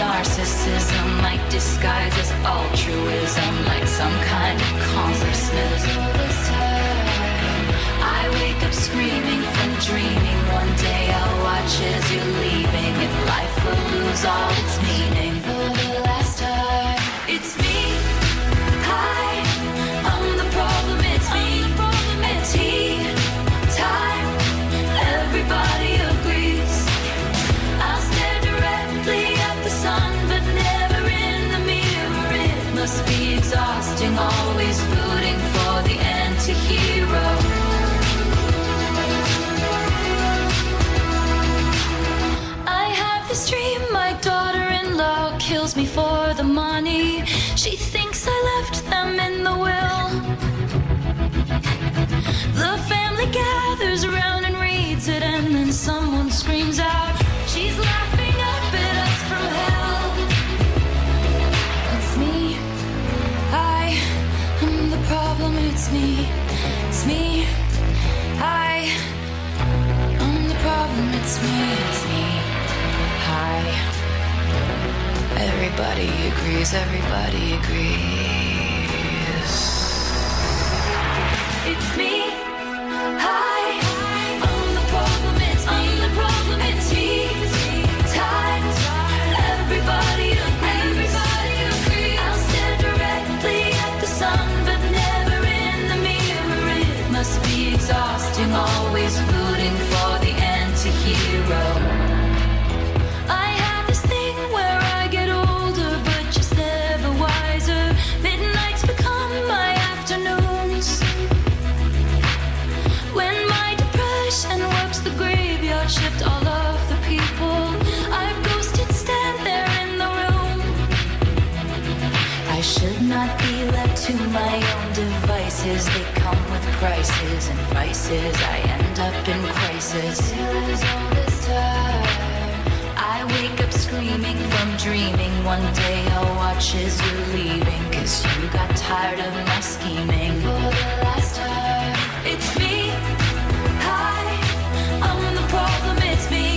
Narcissism? Like disguise as altruism, like some kind of consciousness. I wake up screaming from dreaming. One day I'll watch as you're leaving, and life will lose all its meaning. Exhausting, always rooting Everybody agrees. Everybody agrees. Prices and vices. I end up in crisis. I wake up screaming from dreaming. One day I'll watch as you're leaving. Cause you got tired of my scheming. For the last time, it's me. Hi, I'm the problem, it's me.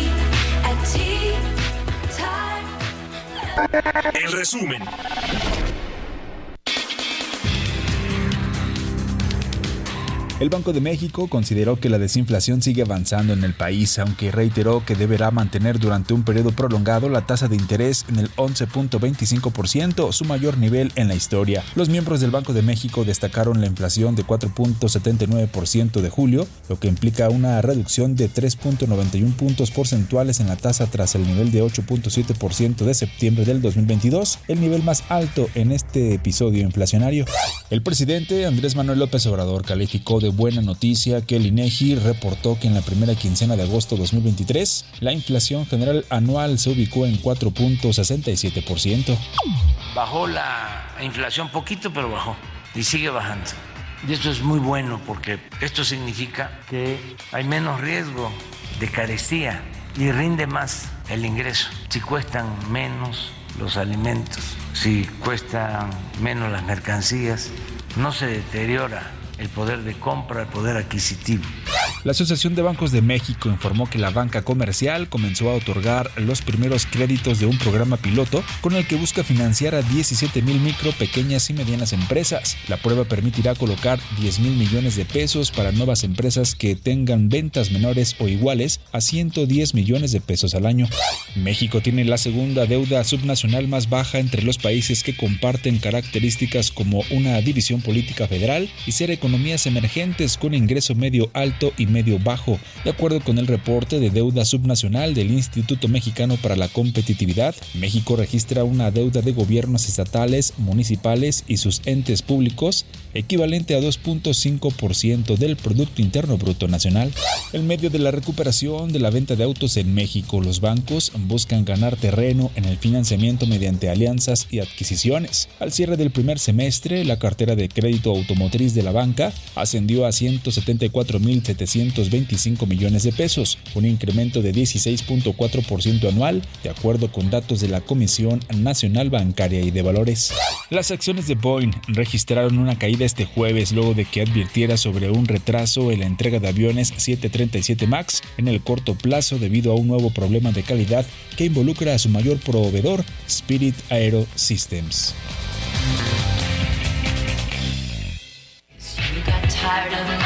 At tea time. En resumen, El Banco de México consideró que la desinflación sigue avanzando en el país, aunque reiteró que deberá mantener durante un periodo prolongado la tasa de interés en el 11.25%, su mayor nivel en la historia. Los miembros del Banco de México destacaron la inflación de 4.79% de julio, lo que implica una reducción de 3.91 puntos porcentuales en la tasa tras el nivel de 8.7% de septiembre del 2022, el nivel más alto en este episodio inflacionario. El presidente Andrés Manuel López Obrador calificó de de buena noticia que el INEGI reportó que en la primera quincena de agosto de 2023 la inflación general anual se ubicó en 4.67%. Bajó la inflación poquito, pero bajó y sigue bajando. Y esto es muy bueno porque esto significa que hay menos riesgo de carestía y rinde más el ingreso. Si cuestan menos los alimentos, si cuestan menos las mercancías, no se deteriora el poder de compra, el poder adquisitivo. La Asociación de Bancos de México informó que la banca comercial comenzó a otorgar los primeros créditos de un programa piloto con el que busca financiar a 17 mil micro, pequeñas y medianas empresas. La prueba permitirá colocar 10 mil millones de pesos para nuevas empresas que tengan ventas menores o iguales a 110 millones de pesos al año. México tiene la segunda deuda subnacional más baja entre los países que comparten características como una división política federal y ser economías emergentes con ingreso medio alto y medio bajo, de acuerdo con el reporte de deuda subnacional del Instituto Mexicano para la Competitividad. México registra una deuda de gobiernos estatales, municipales y sus entes públicos equivalente a 2.5% del Producto Interno Bruto Nacional. En medio de la recuperación de la venta de autos en México, los bancos buscan ganar terreno en el financiamiento mediante alianzas y adquisiciones. Al cierre del primer semestre, la cartera de crédito automotriz de la banca ascendió a 174.725 millones de pesos, un incremento de 16.4% anual, de acuerdo con datos de la Comisión Nacional Bancaria y de Valores. Las acciones de Boeing registraron una caída este jueves luego de que advirtiera sobre un retraso en la entrega de aviones 737 MAX en el corto plazo debido a un nuevo problema de calidad que involucra a su mayor proveedor, Spirit Aero Systems. Tired of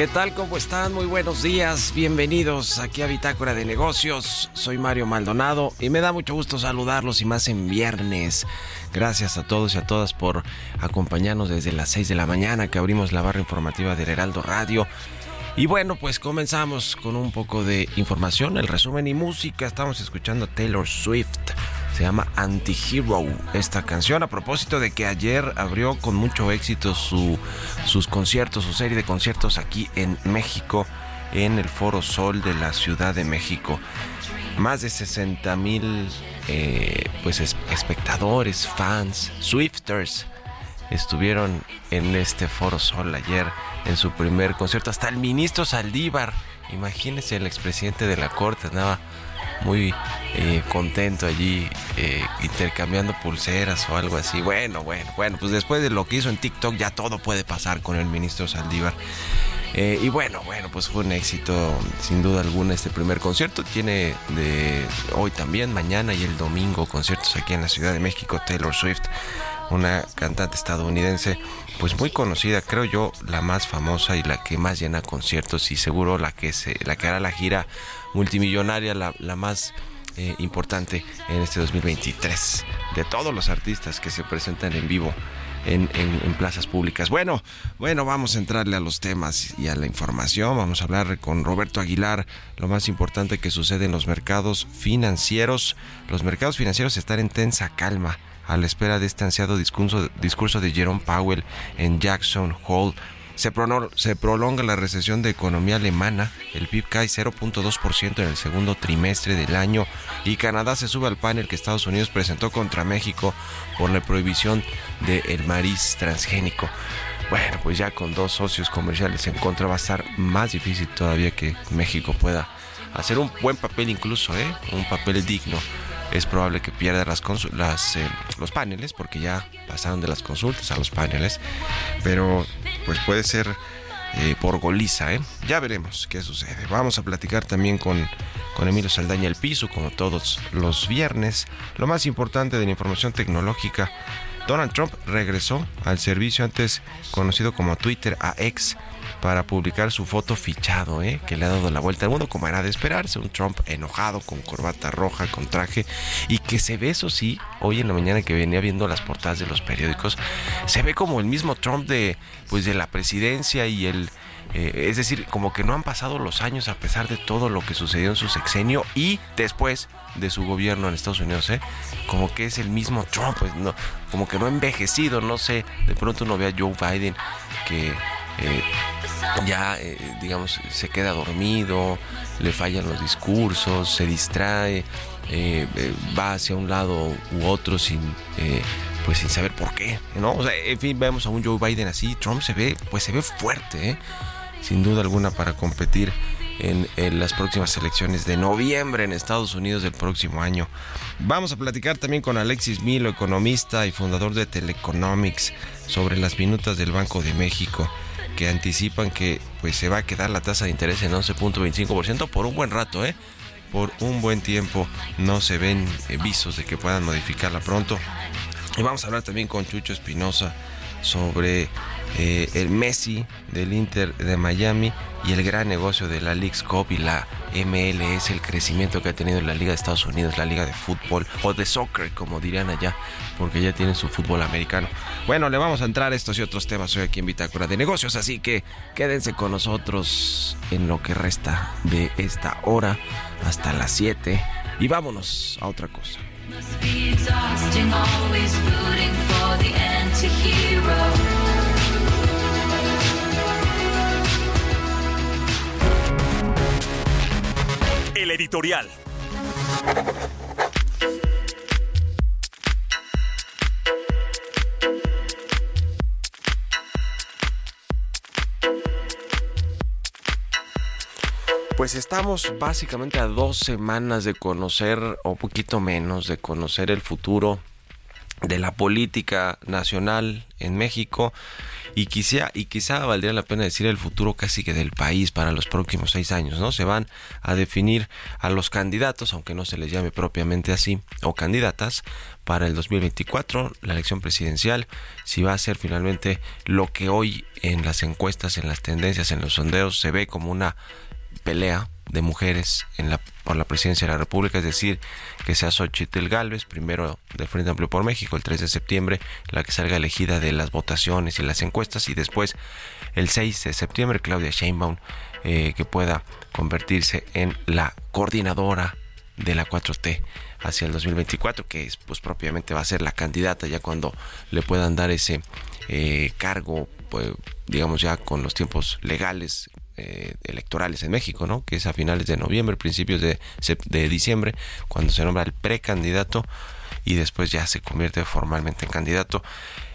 ¿Qué tal? ¿Cómo están? Muy buenos días. Bienvenidos aquí a Bitácora de Negocios. Soy Mario Maldonado y me da mucho gusto saludarlos y más en viernes. Gracias a todos y a todas por acompañarnos desde las 6 de la mañana que abrimos la barra informativa del Heraldo Radio. Y bueno, pues comenzamos con un poco de información, el resumen y música. Estamos escuchando a Taylor Swift. Se llama Anti-Hero esta canción a propósito de que ayer abrió con mucho éxito su, sus conciertos, su serie de conciertos aquí en México, en el Foro Sol de la Ciudad de México. Más de 60 mil eh, pues, es- espectadores, fans, Swifters estuvieron en este Foro Sol ayer en su primer concierto. Hasta el ministro Saldívar, imagínense el expresidente de la Corte, andaba muy eh, contento allí eh, intercambiando pulseras o algo así. Bueno, bueno, bueno, pues después de lo que hizo en TikTok ya todo puede pasar con el ministro Saldívar. Eh, y bueno, bueno, pues fue un éxito sin duda alguna este primer concierto. Tiene de hoy también, mañana y el domingo conciertos aquí en la Ciudad de México, Taylor Swift, una cantante estadounidense pues muy conocida, creo yo, la más famosa y la que más llena conciertos y seguro la que se la que hará la gira multimillonaria, la, la más eh, importante en este 2023 de todos los artistas que se presentan en vivo en, en- plazas públicas. Bueno, bueno, vamos a entrarle a los temas y a la información. Vamos a hablar con Roberto Aguilar, lo más importante que sucede en los mercados financieros. Los mercados financieros están en tensa calma a la espera de este ansiado discurso, discurso de Jerome Powell en Jackson Hole. Se, prolonga la recesión de economía alemana, el PIB cae 0.2% en el segundo trimestre del año y Canadá se sube al panel que Estados Unidos presentó contra México por la prohibición del maíz transgénico. Bueno, pues ya con dos socios comerciales en contra va a estar más difícil todavía que México pueda hacer un buen papel incluso, ¿eh? un papel digno es probable que pierda las eh, los paneles porque ya pasaron de las consultas a los paneles pero pues puede ser eh, por goliza ¿eh? ya veremos qué sucede vamos a platicar también con con Emilio Saldaña el piso como todos los viernes lo más importante de la información tecnológica Donald Trump regresó al servicio antes conocido como Twitter a para publicar su foto fichado, ¿eh? que le ha dado la vuelta al mundo, como era de esperarse, un Trump enojado, con corbata roja, con traje, y que se ve, eso sí, hoy en la mañana que venía viendo las portadas de los periódicos, se ve como el mismo Trump de, pues, de la presidencia y el... Eh, es decir, como que no han pasado los años a pesar de todo lo que sucedió en su sexenio y después de su gobierno en Estados Unidos, ¿eh? Como que es el mismo Trump, pues, no, como que no ha envejecido, no sé, de pronto uno ve a Joe Biden que eh, ya, eh, digamos, se queda dormido, le fallan los discursos, se distrae, eh, va hacia un lado u otro sin, pues sin saber por qué, ¿no? En fin, vemos a un Joe Biden así, Trump se ve, pues se ve fuerte, sin duda alguna para competir en, las próximas elecciones de noviembre en Estados Unidos del próximo año. Vamos a platicar también con Alexis Milo, economista y fundador de Teleconomics, sobre las minutas del Banco de México que anticipan que pues se va a quedar la tasa de interés en 11.25% por un buen rato, ¿eh? Por un buen tiempo no se ven eh, visos de que puedan modificarla pronto. Y vamos a hablar también con Chucho Espinosa sobre eh, el Messi del Inter de Miami y el gran negocio de la League's Cup y la MLS, el crecimiento que ha tenido la Liga de Estados Unidos, la Liga de Fútbol o de Soccer, como dirían allá, porque ya tienen su fútbol americano. Bueno, le vamos a entrar a estos y otros temas hoy aquí en Bitácora de Negocios, así que quédense con nosotros en lo que resta de esta hora hasta las 7 y vámonos a otra cosa. El editorial. Pues estamos básicamente a dos semanas de conocer, o poquito menos, de conocer el futuro de la política nacional en México y quizá, y quizá valdría la pena decir el futuro casi que del país para los próximos seis años, ¿no? Se van a definir a los candidatos, aunque no se les llame propiamente así, o candidatas, para el 2024, la elección presidencial, si va a ser finalmente lo que hoy en las encuestas, en las tendencias, en los sondeos se ve como una pelea de mujeres en la, por la presidencia de la República, es decir, que sea Xochitl Galvez, primero del Frente Amplio por México, el 3 de septiembre, la que salga elegida de las votaciones y las encuestas, y después el 6 de septiembre, Claudia Sheinbaum, eh, que pueda convertirse en la coordinadora de la 4T hacia el 2024, que es, pues propiamente va a ser la candidata ya cuando le puedan dar ese eh, cargo, pues, digamos ya con los tiempos legales eh, electorales en México, ¿no? Que es a finales de noviembre, principios de, diciembre, cuando se nombra el precandidato y después ya se convierte formalmente en candidato.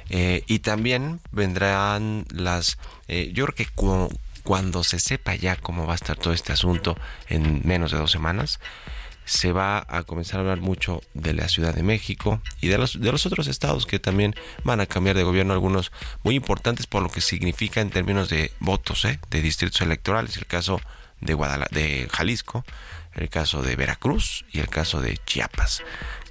Eh, y también vendrán las, eh, yo creo que cuando se sepa ya cómo va a estar todo este asunto en menos de dos semanas, se va a comenzar a hablar mucho de la Ciudad de México y de los, de los otros estados que también van a cambiar de gobierno, algunos muy importantes por lo que significa en términos de votos, ¿eh? de distritos electorales, el caso de, Guadalajara, de Jalisco, el caso de Veracruz y el caso de Chiapas,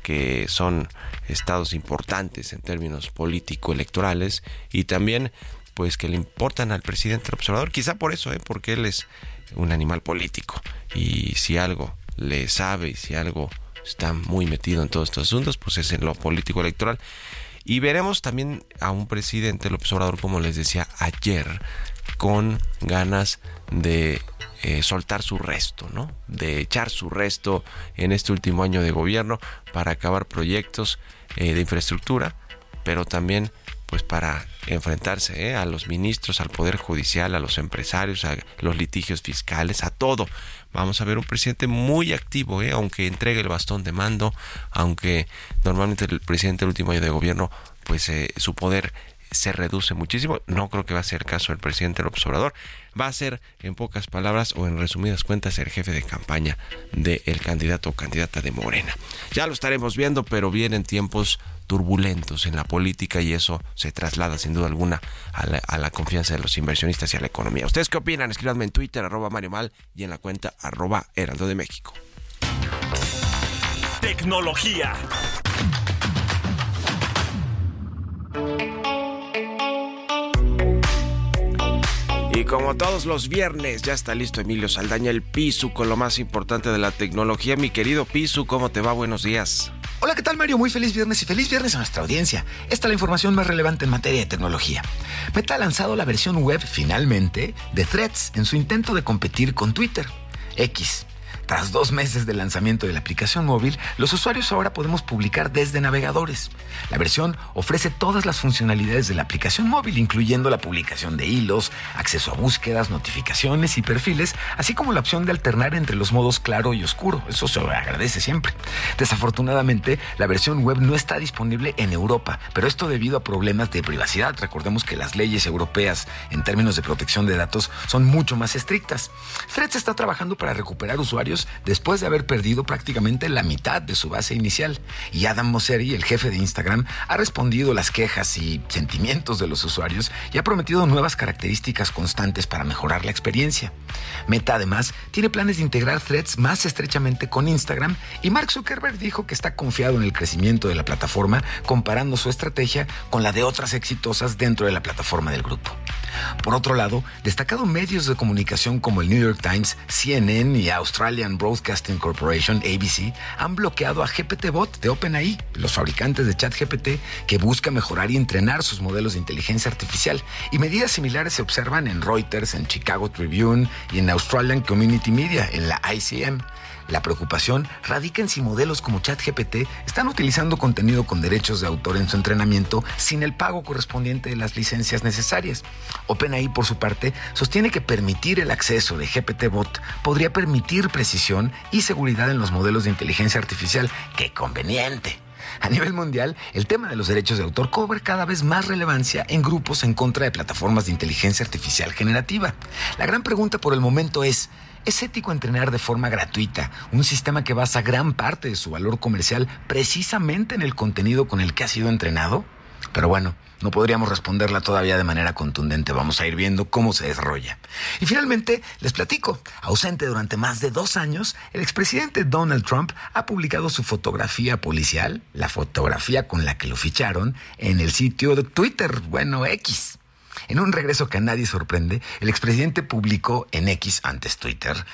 que son estados importantes en términos político-electorales y también pues que le importan al presidente observador, quizá por eso, ¿eh? porque él es un animal político y si algo le sabe y si algo está muy metido en todos estos asuntos, pues es en lo político electoral. Y veremos también a un presidente, López Obrador, como les decía ayer, con ganas de eh, soltar su resto, ¿no? De echar su resto en este último año de gobierno para acabar proyectos eh, de infraestructura, pero también pues para enfrentarse ¿eh? a los ministros, al poder judicial, a los empresarios, a los litigios fiscales, a todo. Vamos a ver un presidente muy activo, ¿eh? aunque entregue el bastón de mando, aunque normalmente el presidente del último año de gobierno, pues eh, su poder se reduce muchísimo. No creo que va a ser el caso del presidente López Obrador. Va a ser, en pocas palabras o en resumidas cuentas, el jefe de campaña del candidato o candidata de Morena. Ya lo estaremos viendo, pero vienen tiempos turbulentos en la política y eso se traslada sin duda alguna a la, confianza de los inversionistas y a la economía. ¿Ustedes qué opinan? Escríbanme en Twitter, arroba Mario Mal y en la cuenta arroba Heraldo de México. Tecnología. Y como todos los viernes, ya está listo Emilio Saldaña, el Pisu, con lo más importante de la tecnología. Mi querido Pisu, ¿cómo te va? Buenos días. Hola, ¿qué tal Mario? Muy feliz viernes y feliz viernes a nuestra audiencia. Esta es la información más relevante en materia de tecnología. Meta ha lanzado la versión web finalmente de Threads en su intento de competir con Twitter. X tras dos meses de lanzamiento de la aplicación móvil, los usuarios ahora podemos publicar desde navegadores. La versión ofrece todas las funcionalidades de la aplicación móvil, incluyendo la publicación de hilos, acceso a búsquedas, notificaciones y perfiles, así como la opción de alternar entre los modos claro y oscuro. Eso se agradece siempre. Desafortunadamente, la versión web no está disponible en Europa, pero esto debido a problemas de privacidad. Recordemos que las leyes europeas en términos de protección de datos son mucho más estrictas. Threads está trabajando para recuperar usuarios después de haber perdido prácticamente la mitad de su base inicial. Y Adam Mosseri, el jefe de Instagram, ha respondido las quejas y sentimientos de los usuarios y ha prometido nuevas características constantes para mejorar la experiencia. Meta además tiene planes de integrar threads más estrechamente con Instagram y Mark Zuckerberg dijo que está confiado en el crecimiento de la plataforma comparando su estrategia con la de otras exitosas dentro de la plataforma del grupo. Por otro lado, destacados medios de comunicación como el New York Times, CNN y Broadcasting Corporation, ABC, han bloqueado a GPT-Bot de OpenAI, los fabricantes de ChatGPT, que busca mejorar y entrenar sus modelos de inteligencia artificial. Y medidas similares se observan en Reuters, en Chicago Tribune y en Australian Community Media, en la ICM. La preocupación radica en si modelos como ChatGPT están utilizando contenido con derechos de autor en su entrenamiento sin el pago correspondiente de las licencias necesarias. OpenAI, por su parte, sostiene que permitir el acceso de GPT-Bot podría permitir precisión y seguridad en los modelos de inteligencia artificial. ¡Qué conveniente! A nivel mundial, el tema de los derechos de autor cobra cada vez más relevancia en grupos en contra de plataformas de inteligencia artificial generativa. La gran pregunta por el momento es, ¿Es ético entrenar de forma gratuita un sistema que basa gran parte de su valor comercial precisamente en el contenido con el que ha sido entrenado? Pero bueno, no podríamos responderla todavía de manera contundente. Vamos a ir viendo cómo se desarrolla. Y finalmente, les platico. Ausente durante más de dos años, el expresidente Donald Trump ha publicado su fotografía policial, la fotografía con la que lo ficharon, en el sitio de Twitter, bueno, X. En un regreso que a nadie sorprende, el expresidente publicó en X, antes Twitter,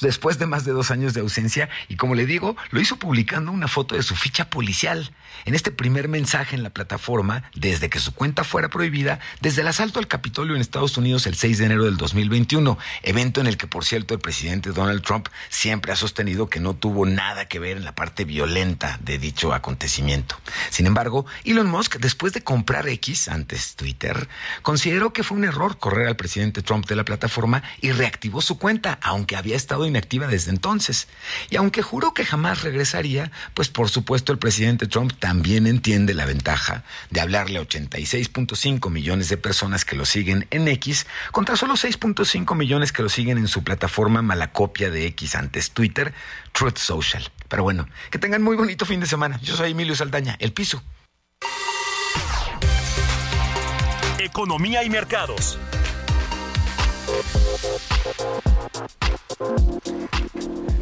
después de más de dos años de ausencia, y como le digo, lo hizo publicando una foto de su ficha policial. En este primer mensaje en la plataforma, desde que su cuenta fuera prohibida, desde el asalto al Capitolio en Estados Unidos el 6 de enero del 2021, evento en el que, por cierto, el presidente Donald Trump siempre ha sostenido que no tuvo nada que ver en la parte violenta de dicho acontecimiento. Sin embargo, Elon Musk, después de comprar X, antes Twitter, consideró que fue un error correr al presidente Trump de la plataforma y reactivó su cuenta, aunque había estado inactiva desde entonces. Y aunque juró que jamás regresaría, pues por supuesto el presidente Trump también entiende la ventaja de hablarle a 86.5 millones de personas que lo siguen en X contra solo 6.5 millones que lo siguen en su plataforma malacopia de X antes Twitter, Truth Social. Pero bueno, que tengan muy bonito fin de semana. Yo soy Emilio Saldaña, El Piso. Economía y mercados.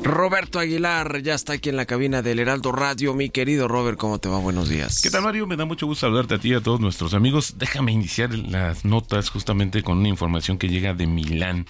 Roberto Aguilar ya está aquí en la cabina del Heraldo Radio. Mi querido Robert, ¿cómo te va? Buenos días. ¿Qué tal, Mario? Me da mucho gusto saludarte a ti y a todos nuestros amigos. Déjame iniciar las notas justamente con una información que llega de Milán.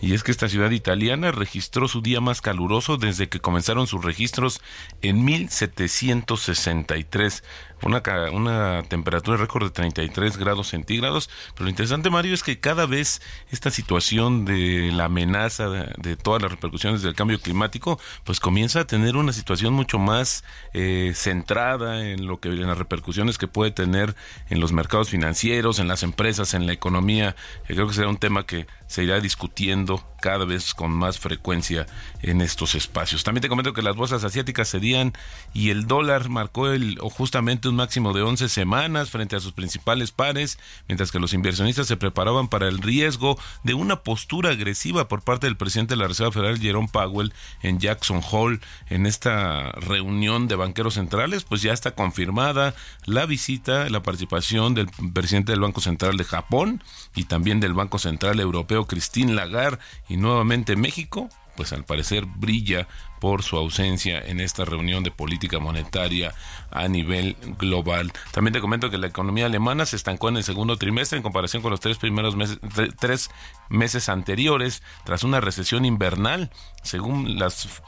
Y es que esta ciudad italiana registró su día más caluroso desde que comenzaron sus registros en 1763 una, una temperatura récord de 33 grados centígrados. Pero lo interesante, Mario, es que cada vez esta situación de la amenaza de, todas las repercusiones del cambio climático, pues comienza a tener una situación mucho más eh, centrada en lo que en las repercusiones que puede tener en los mercados financieros, en las empresas, en la economía. Yo creo que será un tema que se irá discutiendo cada vez con más frecuencia en estos espacios. También te comento que las bolsas asiáticas cedían y el dólar marcó el o justamente un máximo de 11 semanas frente a sus principales pares, mientras que los inversionistas se preparaban para el riesgo de una postura agresiva por parte del presidente de la Reserva Federal Jerome Powell en Jackson Hole en esta reunión de banqueros centrales, pues ya está confirmada la visita, la participación del presidente del Banco Central de Japón y también del Banco Central Europeo Christine Lagarde y nuevamente México pues al parecer brilla por su ausencia en esta reunión de política monetaria a nivel global. También te comento que la economía alemana se estancó en el segundo trimestre en comparación con los tres primeros meses, tres meses anteriores, tras una recesión invernal, según las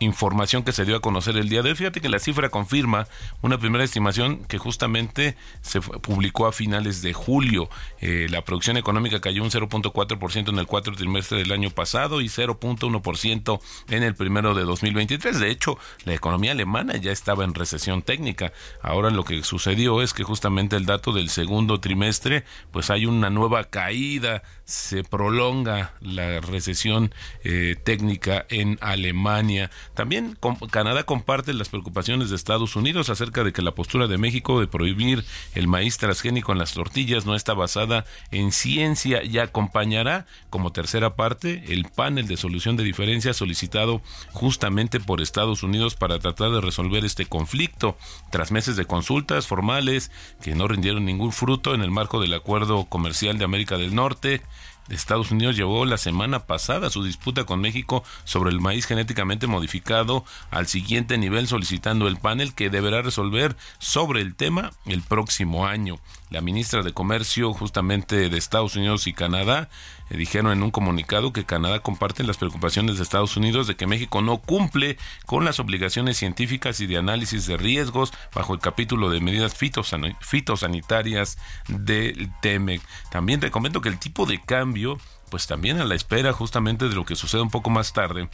información que se dio a conocer el día de hoy. Fíjate que la cifra confirma una primera estimación que justamente se publicó a finales de julio. Eh, la producción económica cayó un 0.4% en el cuarto trimestre del año pasado y 0.1% en el primero de 2023. De hecho, la economía alemana ya estaba en recesión técnica. Ahora lo que sucedió es que justamente el dato del segundo trimestre, pues hay una nueva caída, se prolonga la recesión eh, técnica en Alemania. También Canadá comparte las preocupaciones de Estados Unidos acerca de que la postura de México de prohibir el maíz transgénico en las tortillas no está basada en ciencia y acompañará como tercera parte el panel de solución de diferencias solicitado justamente por Estados Unidos para tratar de resolver este conflicto. Tras meses de consultas formales que no rindieron ningún fruto en el marco del acuerdo comercial de América del Norte Estados Unidos llevó la semana pasada su disputa con México sobre el maíz genéticamente modificado al siguiente nivel solicitando el panel que deberá resolver sobre el tema el próximo año. La ministra de Comercio justamente de Estados Unidos y Canadá eh, dijeron en un comunicado que Canadá comparte las preocupaciones de Estados Unidos de que México no cumple con las obligaciones científicas y de análisis de riesgos bajo el capítulo de medidas fitosanitarias del TEMEC. También te comento que el tipo de cambio, pues también a la espera justamente de lo que suceda un poco más tarde,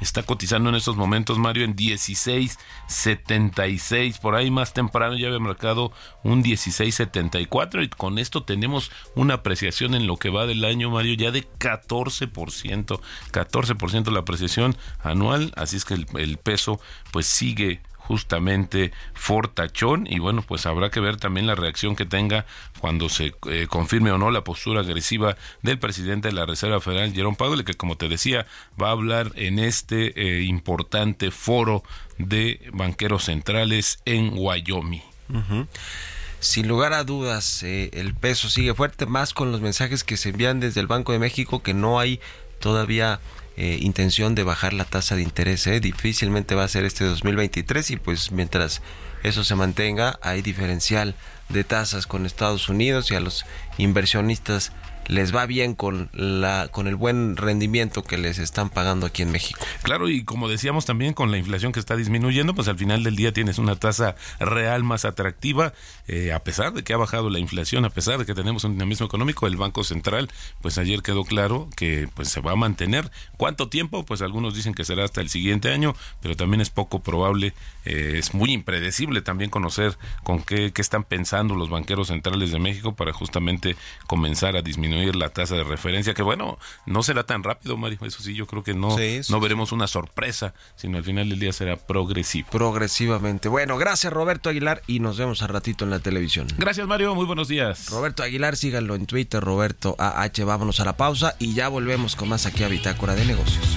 está cotizando en estos momentos, Mario, en 16.76. Por ahí más temprano ya había marcado un 16.74 y con esto tenemos una apreciación en lo que va del año, Mario, ya de 14%. 14% la apreciación anual, así es que el, el peso pues sigue justamente fortachón y bueno pues habrá que ver también la reacción que tenga cuando se eh, confirme o no la postura agresiva del presidente de la Reserva Federal Jerome Powell que como te decía va a hablar en este eh, importante foro de banqueros centrales en Wyoming. Sin lugar a dudas, eh, el peso sigue fuerte, más con los mensajes que se envían desde el Banco de México que no hay todavía eh, intención de bajar la tasa de interés. ¿eh? Difícilmente va a ser este 2023 y pues mientras eso se mantenga hay diferencial de tasas con Estados Unidos y a los inversionistas les va bien con la con el buen rendimiento que les están pagando aquí en México. Claro, y como decíamos también con la inflación que está disminuyendo, pues al final del día tienes una tasa real más atractiva, eh, a pesar de que ha bajado la inflación, a pesar de que tenemos un dinamismo económico, el Banco Central, pues ayer quedó claro que pues se va a mantener. ¿Cuánto tiempo? Pues algunos dicen que será hasta el siguiente año, pero también es poco probable, eh, es muy impredecible también conocer con qué, qué están pensando los banqueros centrales de México para justamente comenzar a disminuir la tasa de referencia, que bueno, no será tan rápido, Mario, eso sí, yo creo que no, no veremos una sorpresa, sino al final del día será progresivo. Progresivamente. Bueno, gracias Roberto Aguilar y nos vemos a ratito en la televisión. Gracias Mario, muy buenos días. Roberto Aguilar, síganlo en Twitter, Roberto AH, vámonos a la pausa y ya volvemos con más aquí a Bitácora de Negocios.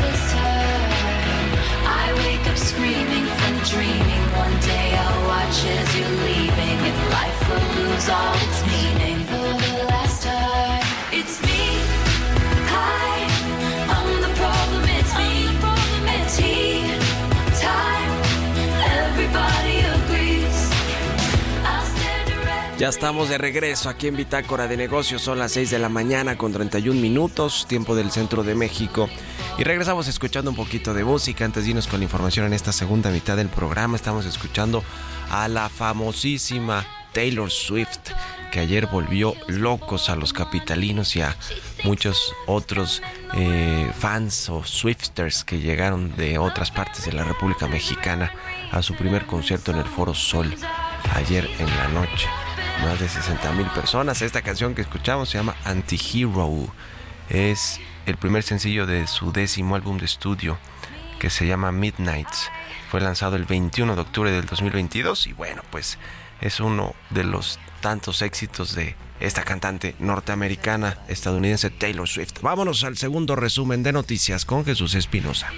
I up screaming from dreaming. One day I'll watch as you're leaving, and life will lose all its meaning. For the last time, it's me. Hi, I'm the problem. It's me. At tea time, everybody agrees. I'll stare directly. Ya estamos de regreso aquí en Bitácora de Negocios. Son las 6 de la mañana con 31 minutos, tiempo del centro de México. Y regresamos escuchando un poquito de música. Antes de irnos con información en esta segunda mitad del programa, estamos escuchando a la famosísima Taylor Swift, que ayer volvió locos a los capitalinos y a muchos otros eh, fans o Swifters que llegaron de otras partes de la República Mexicana a su primer concierto en el Foro Sol ayer en la noche más de 60 mil personas. Esta canción que escuchamos se llama Anti-Hero. Es el primer sencillo de su décimo álbum de estudio que se llama Midnights. Fue lanzado el 21 de octubre del 2022 y bueno, pues es uno de los tantos éxitos de esta cantante norteamericana estadounidense Taylor Swift. Vámonos al segundo resumen de noticias con Jesús Espinosa.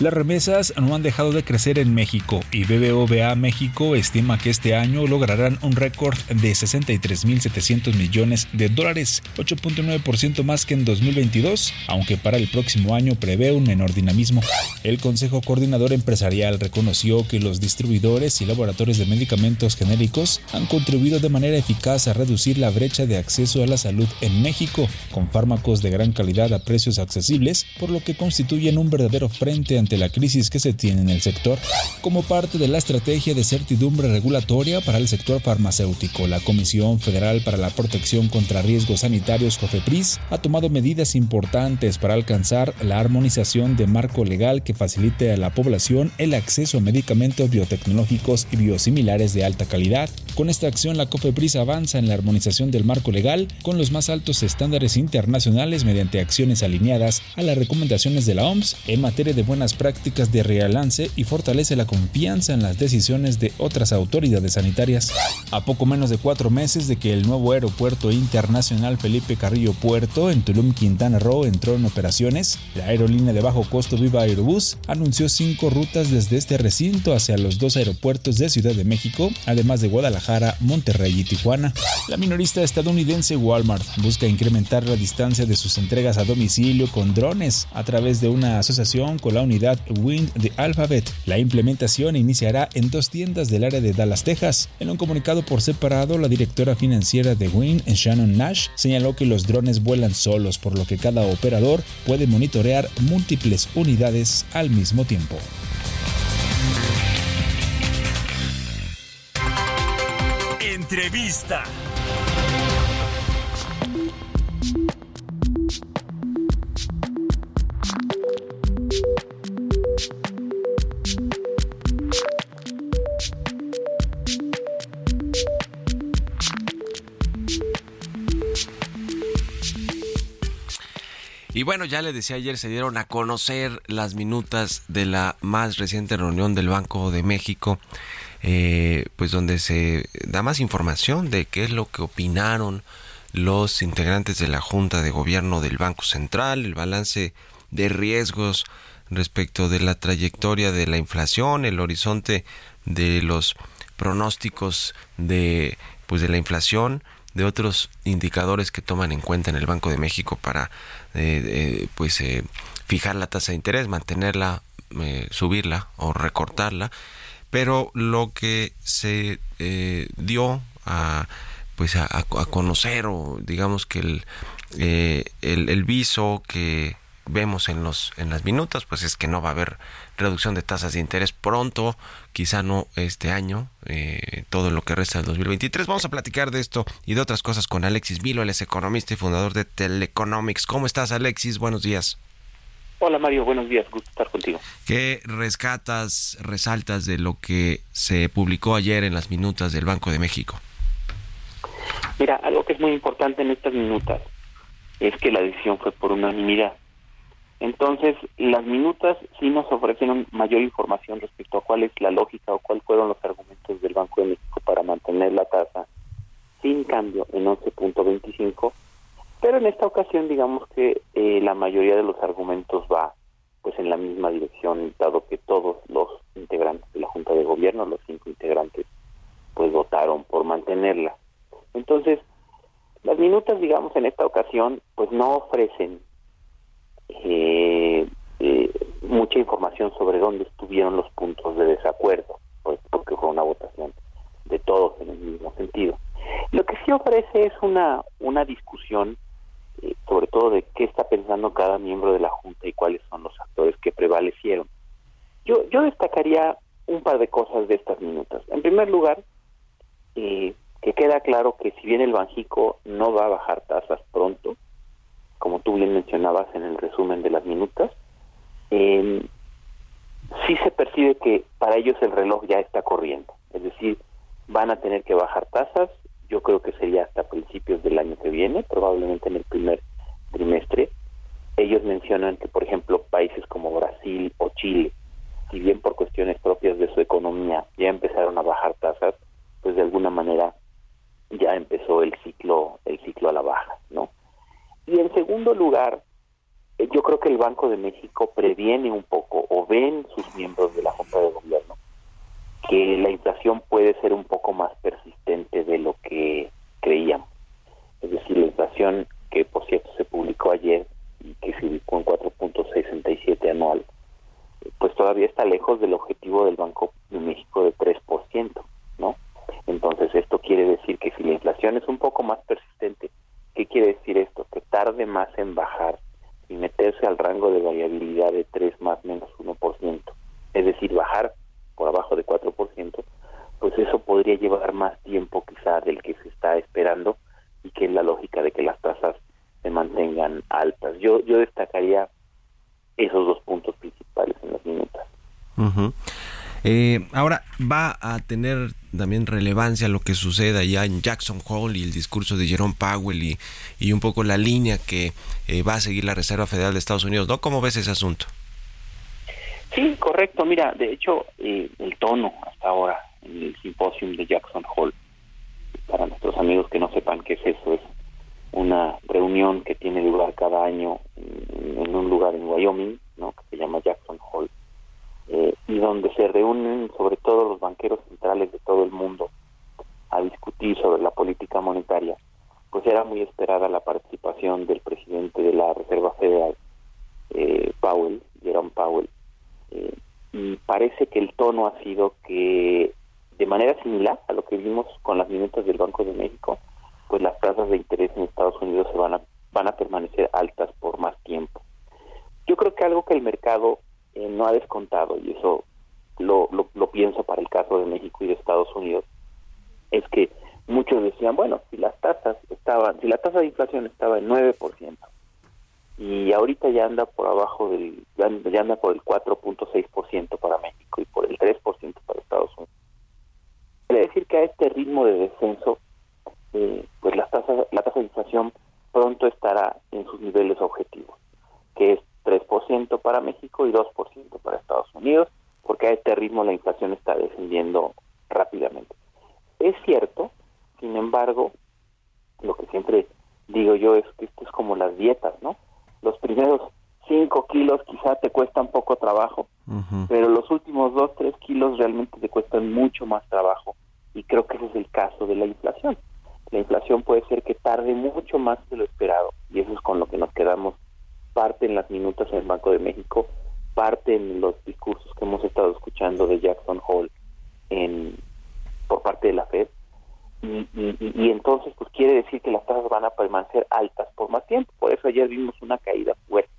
Las remesas no han dejado de crecer en México y BBVA México estima que este año lograrán un récord de 63.700 millones de dólares, 8.9% más que en 2022, aunque para el próximo año prevé un menor dinamismo. El Consejo Coordinador Empresarial reconoció que los distribuidores y laboratorios de medicamentos genéricos han contribuido de manera eficaz a reducir la brecha de acceso a la salud en México, con fármacos de gran calidad a precios accesibles, por lo que constituyen un verdadero frente ante la crisis que se tiene en el sector. Como parte de la estrategia de certidumbre regulatoria para el sector farmacéutico, la Comisión Federal para la Protección contra Riesgos Sanitarios, COFEPRIS, ha tomado medidas importantes para alcanzar la armonización de marco legal que facilite a la población el acceso a medicamentos biotecnológicos y biosimilares de alta calidad. Con esta acción, la COFEPRIS avanza en la armonización del marco legal con los más altos estándares internacionales mediante acciones alineadas a las recomendaciones de la OMS en materia de buenas prácticas de realance y fortalece la confianza en las decisiones de otras autoridades sanitarias. A poco menos de cuatro meses de que el nuevo aeropuerto internacional Felipe Carrillo Puerto en Tulum, Quintana Roo entró en operaciones, la aerolínea de bajo costo Viva Aerobús anunció cinco rutas desde este recinto hacia los dos aeropuertos de Ciudad de México, además de Guadalajara, Monterrey y Tijuana. La minorista estadounidense Walmart busca incrementar la distancia de sus entregas a domicilio con drones a través de una asociación con la unidad Wind de Alphabet. La implementación iniciará en dos tiendas del área de Dallas, Texas. En un comunicado por separado, la directora financiera de Wind, Shannon Nash, señaló que los drones vuelan solos, por lo que cada operador puede monitorear múltiples unidades al mismo tiempo. Entrevista. Y bueno, ya le decía ayer, se dieron a conocer las minutas de la más reciente reunión del Banco de México, eh, pues donde se da más información de qué es lo que opinaron los integrantes de la Junta de Gobierno del Banco Central, el balance de riesgos respecto de la trayectoria de la inflación, el horizonte de los pronósticos de pues de la inflación, de otros indicadores que toman en cuenta en el Banco de México para eh, eh, pues eh, fijar la tasa de interés, mantenerla eh, subirla o recortarla, pero lo que se eh, dio a pues a, conocer o digamos que el, el, el viso que vemos en los en las minutas pues es que no va a haber reducción de tasas de interés pronto quizá no este año eh, todo lo que resta del 2023 vamos a platicar de esto y de otras cosas con Alexis Vilo él es economista y fundador de Teleconomics cómo estás Alexis buenos días Hola Mario, buenos días, gusto estar contigo. ¿Qué rescatas, resaltas de lo que se publicó ayer en las minutas del Banco de México? Mira, algo que es muy importante en estas minutas es que la decisión fue por unanimidad. Entonces, las minutas sí nos ofrecen mayor información respecto a cuál es la lógica o cuáles fueron los argumentos del Banco de México para mantener la tasa sin cambio en 11.25, pero en esta ocasión digamos que eh, la mayoría de los argumentos va pues en la misma dirección, dado que todos los integrantes de la Junta de Gobierno, los cinco integrantes, pues votaron por mantenerla. Entonces, las minutas, digamos, en esta ocasión, pues no ofrecen eh, eh, mucha información sobre dónde estuvieron los puntos de desacuerdo, porque fue una votación de todos en el mismo sentido. Lo que sí ofrece es una, una discusión eh, sobre todo de qué está pensando cada miembro de la Junta y cuáles son los actores que prevalecieron. Yo, yo destacaría un par de cosas de estas minutas. En primer lugar, eh, que queda claro que si bien el Banjico no va a bajar tasas pronto, como tú bien mencionabas en el resumen de las minutas, eh, sí se percibe que para ellos el reloj ya está corriendo, es decir, van a tener que bajar tasas, yo creo que sería hasta principios del año que viene, probablemente en el primer trimestre. Ellos mencionan que, por ejemplo, países como Brasil o Chile, si bien por cuestiones propias de su economía ya empezaron a bajar tasas, pues de alguna manera ya empezó el ciclo el ciclo a la baja, ¿no? Y en segundo lugar, eh, yo creo que el Banco de México previene un poco, o ven sus miembros de la Junta de Gobierno, que la inflación puede ser un poco más persistente de lo que creíamos. Es decir, la inflación que por cierto se publicó ayer y que se ubicó en 4.67 anual, pues todavía está lejos del objetivo del Banco de México de 3%, ¿no? Entonces esto quiere decir que si la inflación es un poco más persistente ¿Qué quiere decir esto? Que tarde más en bajar y meterse al rango de variabilidad de 3 más menos 1%, es decir, bajar por abajo de 4%, pues eso podría llevar más tiempo quizá del que se está esperando y que es la lógica de que las tasas se mantengan altas. Yo, yo destacaría esos dos puntos principales en las minutas. Eh, ahora, ¿va a tener también relevancia lo que sucede allá en Jackson Hole y el discurso de Jerome Powell y, y un poco la línea que eh, va a seguir la Reserva Federal de Estados Unidos? ¿no? ¿Cómo ves ese asunto? Sí, correcto. Mira, de hecho, eh, el tono hasta ahora en el simposium de Jackson Hole, para nuestros amigos que no sepan qué es eso, es una reunión que tiene lugar cada año en, un lugar en Wyoming, que se llama Jackson Hole eh, y donde se reúnen sobre todo los banqueros centrales de todo el mundo a discutir sobre la política monetaria, pues era muy esperada la participación del presidente de la Reserva Federal, eh, Powell, Jerome Powell, eh, y parece que el tono ha sido que de manera similar a lo que vimos con las minutas del Banco de México, pues las tasas de interés en Estados Unidos se van a van a permanecer altas por más tiempo. Yo creo que algo que el mercado eh, no ha descontado, y eso lo, lo, pienso para el caso de México y de Estados Unidos, es que muchos decían, bueno, si las tasas estaban, si la tasa de inflación estaba en 9%, y ahorita ya anda por abajo del, ya anda por el 4.6% para México y por el 3% para Estados Unidos. Quiere decir que a este ritmo de descenso, eh, pues la tasa, la tasa de inflación pronto estará en sus niveles objetivos, que es 3% para México y 2% para Estados Unidos, porque a este ritmo la inflación está descendiendo rápidamente. Es cierto, sin embargo, lo que siempre digo yo es que esto es como las dietas, ¿no? Los primeros 5 kilos quizá te cuestan poco trabajo, pero los últimos 2, 3 kilos realmente te cuestan mucho más trabajo. Y creo que ese es el caso de la inflación. La inflación puede ser que tarde mucho más de lo esperado, y eso es con lo que nos quedamos parte en las minutas en el Banco de México parte en los discursos que hemos estado escuchando de Jackson Hole en, por parte de la Fed. Y, entonces pues quiere decir que las tasas van a permanecer altas por más tiempo. Por eso ayer vimos una caída fuerte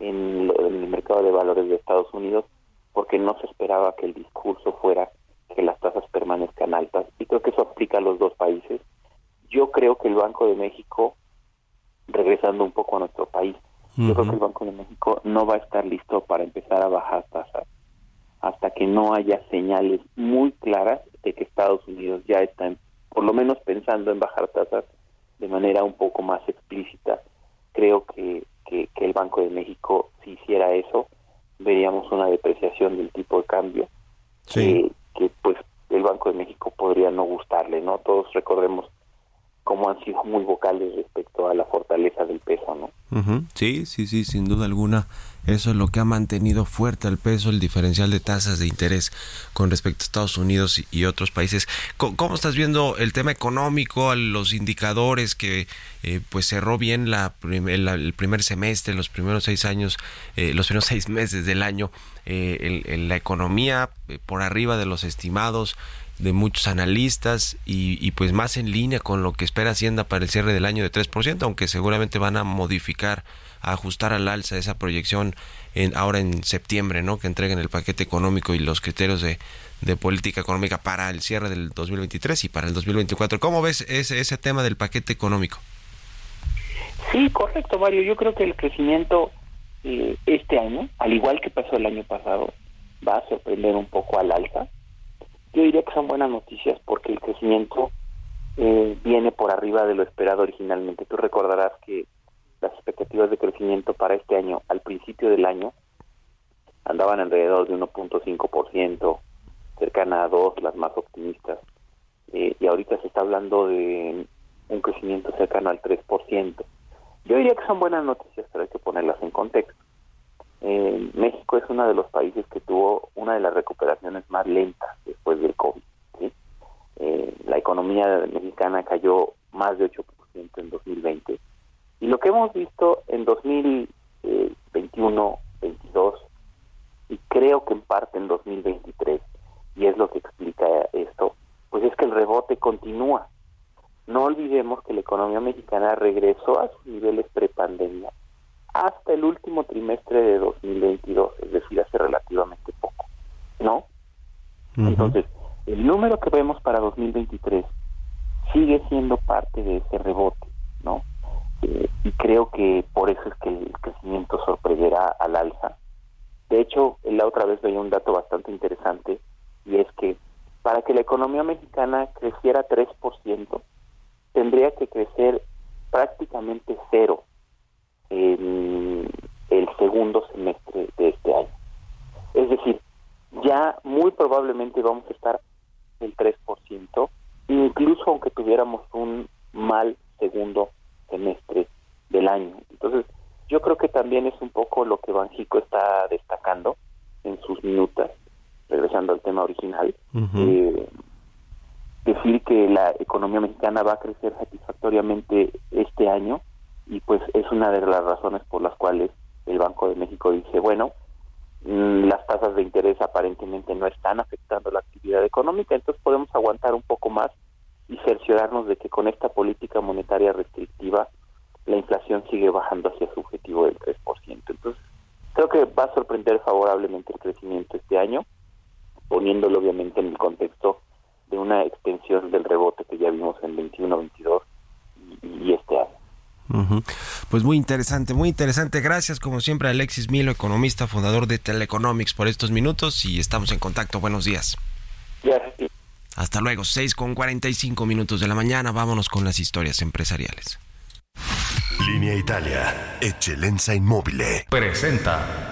en, en el mercado de valores de Estados Unidos porque no se esperaba que el discurso fuera que las tasas permanezcan altas. Y creo que eso aplica a los dos países. Yo creo que el Banco de México, regresando un poco a nuestro país, yo creo que el Banco de México no va a estar listo para empezar a bajar tasas hasta que no haya señales muy claras de que Estados Unidos ya está, por lo menos pensando en bajar tasas de manera un poco más explícita. Creo que, que, el Banco de México, si hiciera eso, veríamos una depreciación del tipo de cambio que, que pues el Banco de México podría no gustarle, ¿no? Todos recordemos cómo han sido muy vocales respecto a la fortaleza del peso, ¿no? Sí, sí, sí, sin duda alguna. Eso es lo que ha mantenido fuerte el peso, el diferencial de tasas de interés con respecto a Estados Unidos y, otros países. ¿Cómo, estás viendo el tema económico, los indicadores que eh, pues cerró bien la, el primer semestre, los primeros seis años, eh, los primeros seis meses del año, eh, la economía por arriba de los estimados? De muchos analistas y, pues más en línea con lo que espera Hacienda para el cierre del año de 3%, aunque seguramente van a modificar, a ajustar al alza esa proyección en, ahora en septiembre, ¿no? Que entreguen el paquete económico y los criterios de, política económica para el cierre del 2023 y para el 2024. ¿Cómo ves ese, ese tema del paquete económico? Sí, correcto, Mario. Yo creo que el crecimiento eh, este año, al igual que pasó el año pasado, va a sorprender un poco al alza yo diría que son buenas noticias porque el crecimiento eh, viene por arriba de lo esperado originalmente. Tú recordarás que las expectativas de crecimiento para este año, al principio del año, andaban alrededor de 1.5%, cercana a 2, las más optimistas. Eh, y ahorita se está hablando de un crecimiento cercano al 3%. Yo diría que son buenas noticias, pero hay que ponerlas en contexto. Eh, México es uno de los países que tuvo una de las recuperaciones más lentas después del COVID. Eh, la economía mexicana cayó más de 8% en 2020. Y lo que hemos visto en 2021, 22 y creo que en parte en 2023, y es lo que explica esto, pues es que el rebote continúa. No olvidemos que la economía mexicana regresó a sus niveles prepandemia hasta el último trimestre de 2022, es decir, hace relativamente poco, ¿no? Entonces, el número que vemos para 2023 sigue siendo parte de ese rebote, ¿no? Eh, y creo que por eso es que el crecimiento sorprenderá al alza. De hecho, la otra vez veía un dato bastante interesante y es que para que la economía mexicana creciera 3%, tendría que crecer prácticamente cero en el segundo semestre de este año. Es decir, ya muy probablemente vamos a estar el 3%, incluso aunque tuviéramos un mal segundo semestre del año. Entonces, yo creo que también es un poco lo que Banjico está destacando en sus minutas, regresando al tema original, eh, decir que la economía mexicana va a crecer satisfactoriamente este año y pues es una de las razones por las cuales el Banco de México dice, bueno, mm, las tasas de interés aparentemente no están afectando la actividad económica, entonces podemos aguantar un poco más y cerciorarnos de que con esta política monetaria restrictiva la inflación sigue bajando hacia su objetivo del 3%. Entonces, creo que va a sorprender favorablemente el crecimiento este año, poniéndolo obviamente en el contexto de una extensión del rebote que ya vimos en 21-22 y este año. Pues muy interesante, muy interesante. Gracias como siempre Alexis Milo, economista, fundador de Teleconomics por estos minutos y estamos en contacto. Buenos días. Hasta luego, 6 con 45 minutos de la mañana. Vámonos con las historias empresariales. Línea Italia, Eccellenza Inmóvil. Presenta.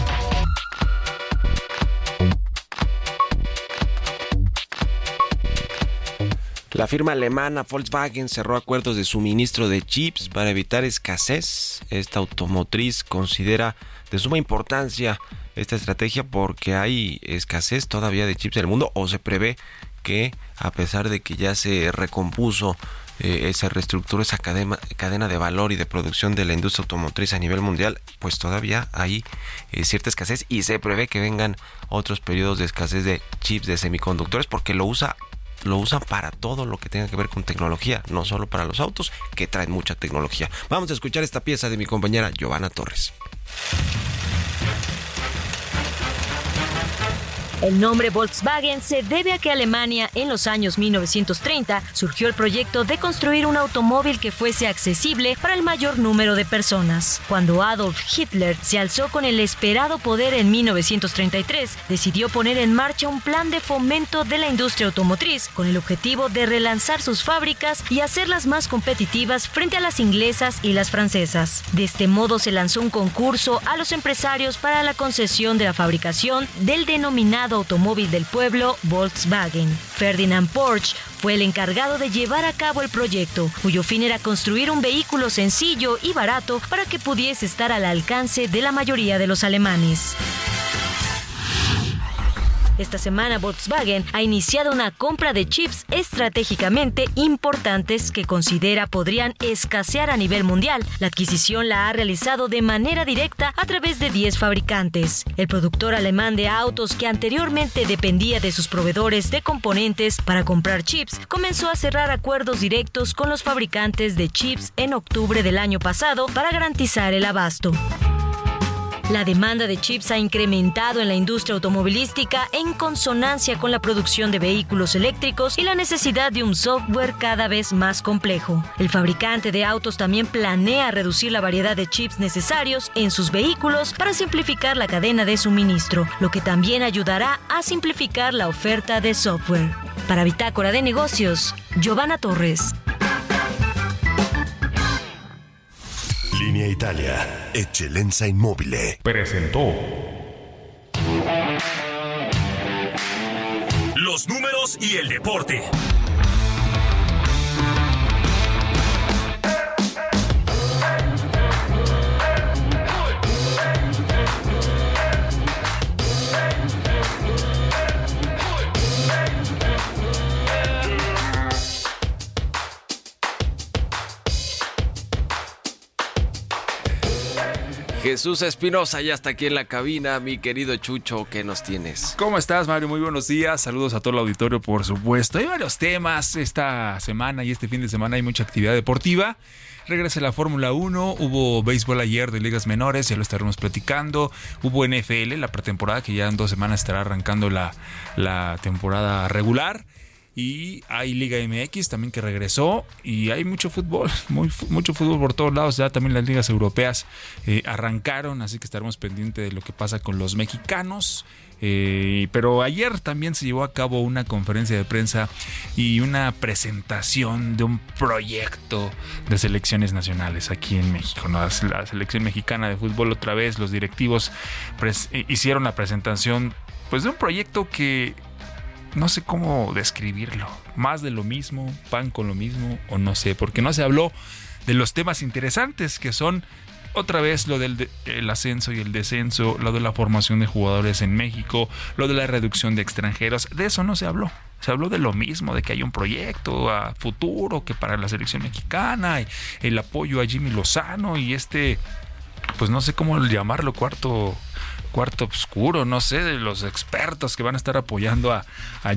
La firma alemana Volkswagen cerró acuerdos de suministro de chips para evitar escasez. Esta automotriz considera de suma importancia esta estrategia porque hay escasez todavía de chips en el mundo o se prevé que a pesar de que ya se recompuso eh, se reestructuró esa cadena, cadena de valor y de producción de la industria automotriz a nivel mundial, pues todavía hay eh, cierta escasez y se prevé que vengan otros periodos de escasez de chips de semiconductores porque lo usa lo usan para todo lo que tenga que ver con tecnología, no solo para los autos, que traen mucha tecnología. Vamos a escuchar esta pieza de mi compañera Giovanna Torres. El nombre Volkswagen se debe a que Alemania en los años 1930 surgió el proyecto de construir un automóvil que fuese accesible para el mayor número de personas. Cuando Adolf Hitler se alzó con el esperado poder en 1933, decidió poner en marcha un plan de fomento de la industria automotriz con el objetivo de relanzar sus fábricas y hacerlas más competitivas frente a las inglesas y las francesas. De este modo se lanzó un concurso a los empresarios para la concesión de la fabricación del denominado automóvil del pueblo Volkswagen. Ferdinand Porsche fue el encargado de llevar a cabo el proyecto, cuyo fin era construir un vehículo sencillo y barato para que pudiese estar al alcance de la mayoría de los alemanes. Esta semana Volkswagen ha iniciado una compra de chips estratégicamente importantes que considera podrían escasear a nivel mundial. La adquisición la ha realizado de manera directa a través de 10 fabricantes. El productor alemán de autos que anteriormente dependía de sus proveedores de componentes para comprar chips comenzó a cerrar acuerdos directos con los fabricantes de chips en octubre del año pasado para garantizar el abasto. La demanda de chips ha incrementado en la industria automovilística en consonancia con la producción de vehículos eléctricos y la necesidad de un software cada vez más complejo. El fabricante de autos también planea reducir la variedad de chips necesarios en sus vehículos para simplificar la cadena de suministro, lo que también ayudará a simplificar la oferta de software. Para Bitácora de Negocios, Giovanna Torres. Línea Italia, Eccellenza Inmobile. Presentó. Los números y el deporte. Jesús Espinosa ya está aquí en la cabina, mi querido Chucho, ¿qué nos tienes? ¿Cómo estás, Mario? Muy buenos días. Saludos a todo el auditorio, por supuesto. Hay varios temas esta semana y este fin de semana hay mucha actividad deportiva. Regresa la Fórmula 1, hubo béisbol ayer de ligas menores, ya lo estaremos platicando. Hubo NFL, la pretemporada, que ya en dos semanas estará arrancando la, la temporada regular. Y hay Liga MX también que regresó y hay mucho fútbol, mucho fútbol por todos lados. Ya también las ligas europeas eh, arrancaron, así que estaremos pendientes de lo que pasa con los mexicanos. Eh, pero ayer también se llevó a cabo una conferencia de prensa y una presentación de un proyecto de selecciones nacionales aquí en México. ¿no? La selección mexicana de fútbol otra vez, los directivos eh, hicieron la presentación pues de un proyecto que no sé cómo describirlo. Más de lo mismo, pan con lo mismo, o no sé, porque no se habló de los temas interesantes que son otra vez lo del el ascenso y el descenso, lo de la formación de jugadores en México, lo de la reducción de extranjeros, de eso no se habló. Se habló de lo mismo, de que hay un proyecto a futuro que para la selección mexicana, el apoyo a Jimmy Lozano y este, pues no sé cómo llamarlo, cuarto cuarto oscuro, no sé, de los expertos que van a estar apoyando a,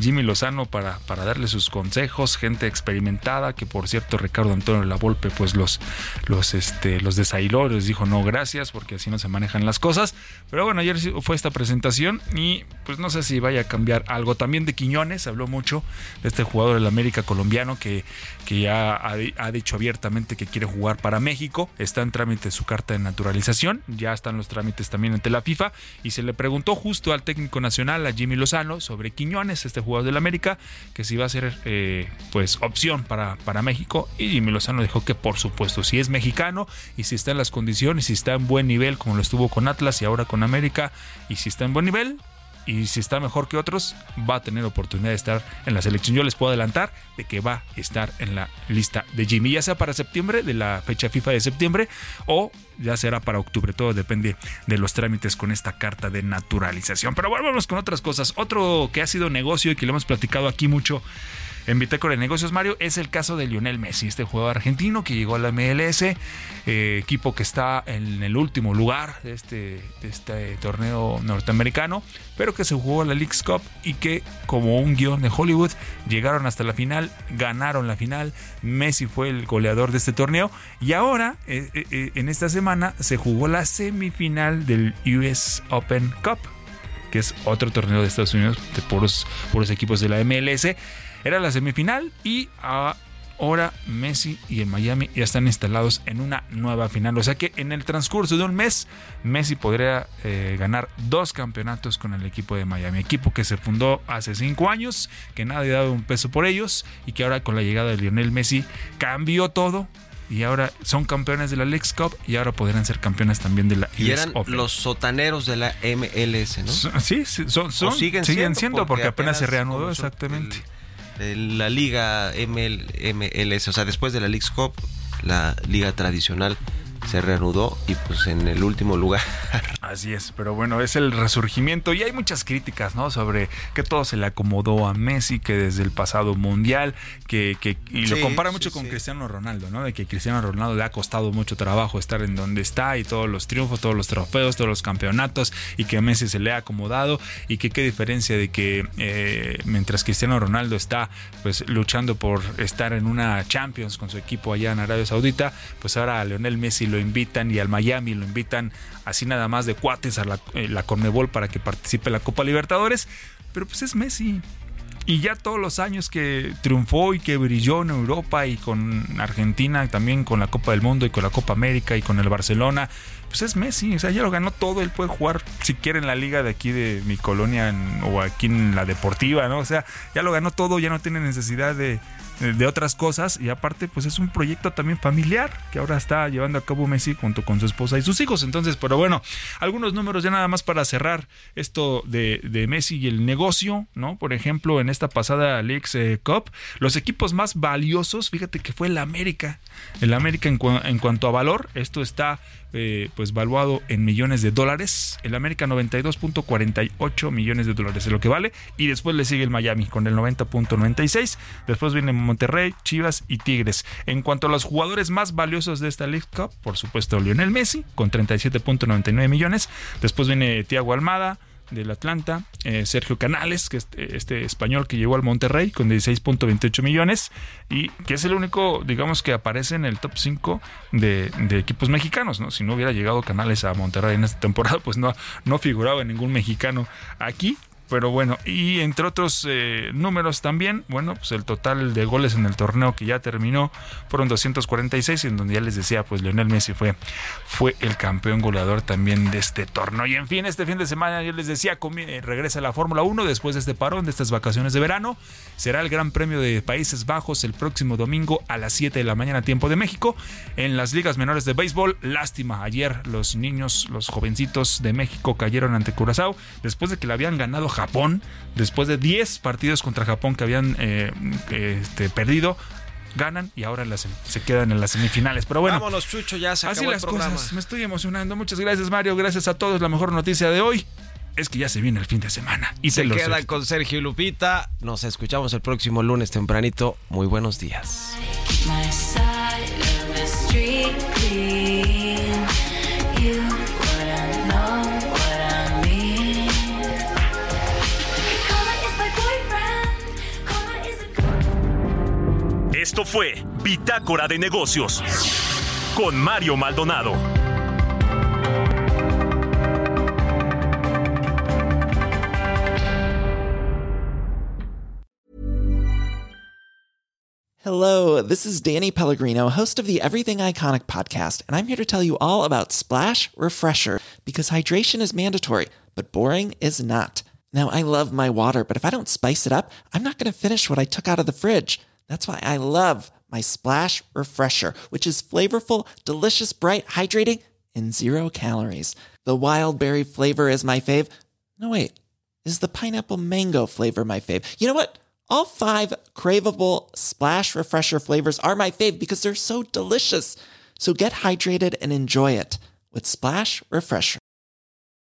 Jimmy Lozano para, para, darle sus consejos, gente experimentada, que por cierto Ricardo Antonio La Volpe pues los, los, este, los desailó, les dijo no gracias porque así no se manejan las cosas. Pero bueno, ayer fue esta presentación y pues no sé si vaya a cambiar algo. También de Quiñones, habló mucho de este jugador del América colombiano que, que ya ha, ha dicho abiertamente que quiere jugar para México, está en trámite su carta de naturalización, ya están los trámites también ante la FIFA y se le preguntó justo al técnico nacional, a Jimmy Lozano, sobre Quiñones, este jugador del América, que si iba a ser eh, pues opción para, para México y Jimmy Lozano dijo que por supuesto, si es mexicano y si está en las condiciones, si está en buen nivel como lo estuvo con Atlas y ahora con América y si está en buen nivel, y si está mejor que otros, va a tener oportunidad de estar en la selección. Yo les puedo adelantar de que va a estar en la lista de Jimmy, ya sea para septiembre, de la fecha FIFA de septiembre, o ya será para octubre. Todo depende de los trámites con esta carta de naturalización. Pero bueno, vamos con otras cosas. Otro que ha sido negocio y que lo hemos platicado aquí mucho en Bitácora de Negocios, Mario, es el caso de Lionel Messi, este jugador argentino que llegó a la MLS, eh, equipo que está en el último lugar de este, este torneo norteamericano, pero que se jugó la League's Cup y que, como un guion de Hollywood, llegaron hasta la final, ganaron la final. Messi fue el goleador de este torneo y ahora, eh, eh, en esta semana, se jugó la semifinal del US Open Cup que es otro torneo de Estados Unidos de puros equipos de la MLS. Era la semifinal y ahora Messi y el Miami ya están instalados en una nueva final. O sea que en el transcurso de un mes, Messi podría eh, ganar dos campeonatos con el equipo de Miami. Equipo que se fundó hace cinco años, que nadie daba un peso por ellos y que ahora con la llegada de Lionel Messi cambió todo y ahora son campeones de la League's Cup y ahora podrán ser campeones también de la y eran los sotaneros de la MLS, ¿no? Sí, son, siguen, siendo, porque, apenas, se reanudó exactamente. La liga MLS, o sea, después de la League's Cup, la liga tradicional se reanudó y pues en el último lugar. Así es, pero bueno, es el resurgimiento y hay muchas críticas, ¿no? Sobre que todo se le acomodó a Messi, que desde el pasado mundial, que, que y lo compara mucho con Cristiano Ronaldo, ¿no? De que Cristiano Ronaldo le ha costado mucho trabajo estar en donde está y todos los triunfos, todos los trofeos, todos los campeonatos y que a Messi se le ha acomodado y que qué diferencia de que eh, mientras Cristiano Ronaldo está pues luchando por estar en una Champions con su equipo allá en Arabia Saudita, pues ahora a Leonel Messi lo invitan y al Miami lo invitan así nada más de cuates a la, eh, la Conmebol para que participe en la Copa Libertadores. Pero pues es Messi. Y ya todos los años que triunfó y que brilló en Europa y con Argentina, también con la Copa del Mundo y con la Copa América y con el Barcelona, pues es Messi, o sea, ya lo ganó todo, él puede jugar si quiere en la liga de aquí de mi colonia o aquí en la deportiva, ¿no? O sea, ya lo ganó todo, ya no tiene necesidad de, de otras cosas. Y aparte pues es un proyecto también familiar que ahora está llevando a cabo Messi junto con su esposa y sus hijos. Entonces pero bueno algunos números ya nada más para cerrar esto de, de Messi y el negocio no por ejemplo en esta pasada Leagues eh, Cup los equipos más valiosos fíjate que fue el América. El América en, en cuanto a valor esto está eh, pues valuado en millones de dólares. El América 92.48 millones de dólares es lo que vale. Y después le sigue el Miami con el 90.96. Después viene Monterrey, Chivas y Tigres. En cuanto a los jugadores más valiosos de esta League Cup, por supuesto Lionel Messi con 37.99 millones. Después viene Thiago Almada del Atlanta, eh, Sergio Canales, que es este español que llegó al Monterrey con 16.28 millones y que es el único, digamos, que aparece en el top 5 de, de, equipos mexicanos, ¿no? Si no hubiera llegado Canales a Monterrey en esta temporada, pues no, no figuraba ningún mexicano aquí, pero bueno, y entre otros eh, números también, bueno, pues el total de goles en el torneo que ya terminó fueron 246, en donde ya les decía, pues Lionel Messi fue, fue el campeón goleador también de este torneo. Y en fin, este fin de semana ya les decía, eh, regresa la Fórmula 1 después de este parón, de estas vacaciones de verano. Será el Gran Premio de Países Bajos el próximo domingo a las 7 de la mañana, tiempo de México, en las ligas menores de béisbol. Lástima, ayer los niños, los jovencitos de México cayeron ante Curazao después de que le habían ganado Japón, después de 10 partidos contra Japón que habían eh, este, perdido, ganan y ahora se quedan en las semifinales. Pero bueno, vámonos, Chucho, ya se así las cosas. Me estoy emocionando. Muchas gracias, Mario. Gracias a todos. La mejor noticia de hoy es que ya se viene el fin de semana. Y se quedan con Sergio y Lupita. Nos escuchamos el próximo lunes tempranito. Muy buenos días. Esto fue Bitácora de Negocios con Mario Maldonado. Hello, this is Danny Pellegrino, host of the Everything Iconic podcast, and I'm here to tell you all about Splash Refresher because hydration is mandatory, but boring is not. Now, I love my water, but if I don't spice it up, I'm not going to finish what I took out of the fridge. That's why I love my Splash Refresher, which is flavorful, delicious, bright, hydrating, and zero calories. The wild berry flavor is my fave. No, wait, is the pineapple mango flavor my fave. You know what? All five craveable splash refresher flavors are my fave because they're so delicious. So get hydrated and enjoy it with Splash Refresher.